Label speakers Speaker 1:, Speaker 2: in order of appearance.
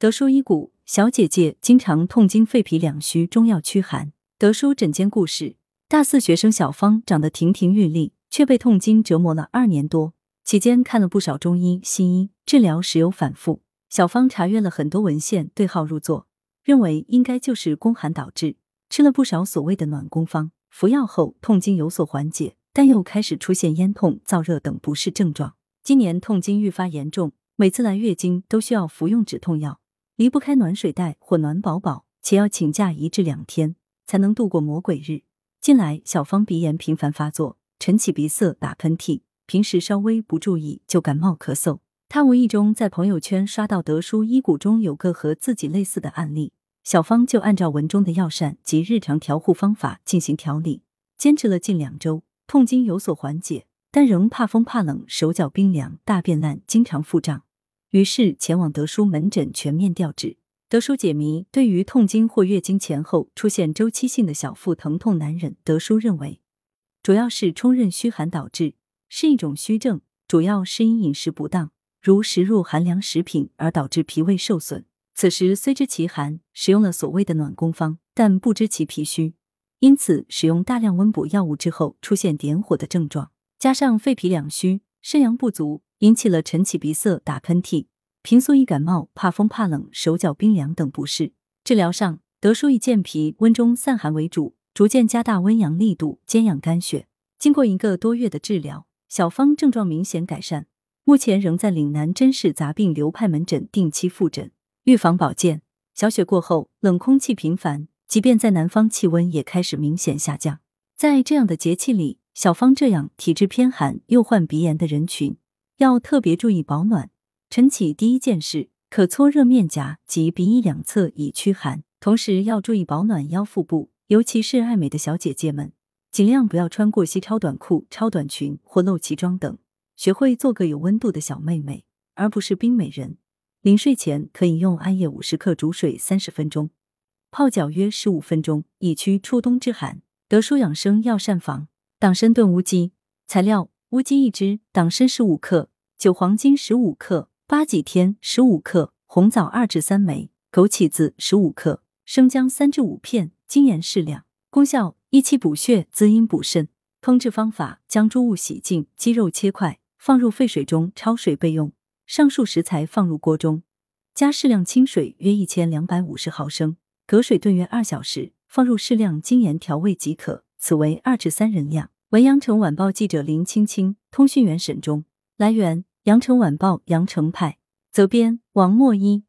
Speaker 1: 德叔医骨，小姐姐经常痛经、肺脾两虚，中药驱寒。德叔诊间故事：大四学生小芳长得亭亭玉立，却被痛经折磨了二年多，期间看了不少中医、西医，治疗时有反复。小芳查阅了很多文献，对号入座，认为应该就是宫寒导致，吃了不少所谓的暖宫方，服药后痛经有所缓解，但又开始出现咽痛、燥热等不适症状。今年痛经愈发严重，每次来月经都需要服用止痛药，离不开暖水袋或暖宝宝，且要请假一至两天才能度过魔鬼日。近来小芳鼻炎频繁发作，晨起鼻塞、打喷嚏，平时稍微不注意就感冒咳嗽。她无意中在朋友圈刷到德叔医骨中有个和自己类似的案例，小芳就按照文中的药膳及日常调护方法进行调理，坚持了近两周，痛经有所缓解。但仍怕风怕冷，手脚冰凉，大便烂，经常腹胀，于是前往德叔门诊全面调治。德叔解谜：对于痛经或月经前后出现周期性的小腹疼痛难忍，德叔认为主要是冲任虚寒导致，是一种虚症，主要是因饮食不当，如食入寒凉食品而导致脾胃受损。此时虽知其寒，使用了所谓的暖宫方，但不知其脾虚，因此使用大量温补药物之后，出现点火的症状。加上肺脾两虚、肾阳不足，引起了晨起鼻塞、打喷嚏，平素易感冒、怕风怕冷、手脚冰凉等不适。治疗上，德叔以健脾温中散寒为主，逐渐加大温阳力度，兼养肝血。经过一个多月的治疗，小芳症状明显改善，目前仍在岭南甄氏杂病流派门诊定期复诊。预防保健：小雪过后，冷空气频繁，即便在南方，气温也开始明显下降。在这样的节气里。小芳这样体质偏寒又患鼻炎的人群，要特别注意保暖。晨起第一件事，可搓热面颊及鼻翼两侧以驱寒，同时要注意保暖腰腹部，尤其是爱美的小姐姐们，尽量不要穿过膝超短裤、超短裙或露脐装等，学会做个有温度的小妹妹，而不是冰美人。临睡前可以用艾叶五十克煮水三十分钟，泡脚约十五分钟，以驱初冬之寒。德舒养生药膳房。党参炖乌鸡，材料：乌鸡一只，党参十五克，酒黄精十五克，八戟天十五克，红枣二至三枚，枸杞子十五克，生姜三至五片，精盐适量。功效：益气补血，滋阴补肾。烹制方法：将猪物洗净，鸡肉切块，放入沸水中焯水备用。上述食材放入锅中，加适量清水约一千两百五十毫升，隔水炖约二小时，放入适量精盐调味即可。此为二至三人量。文阳城晚报记者林青青，通讯员沈忠。来源：阳城晚报阳城派。责编：王墨一。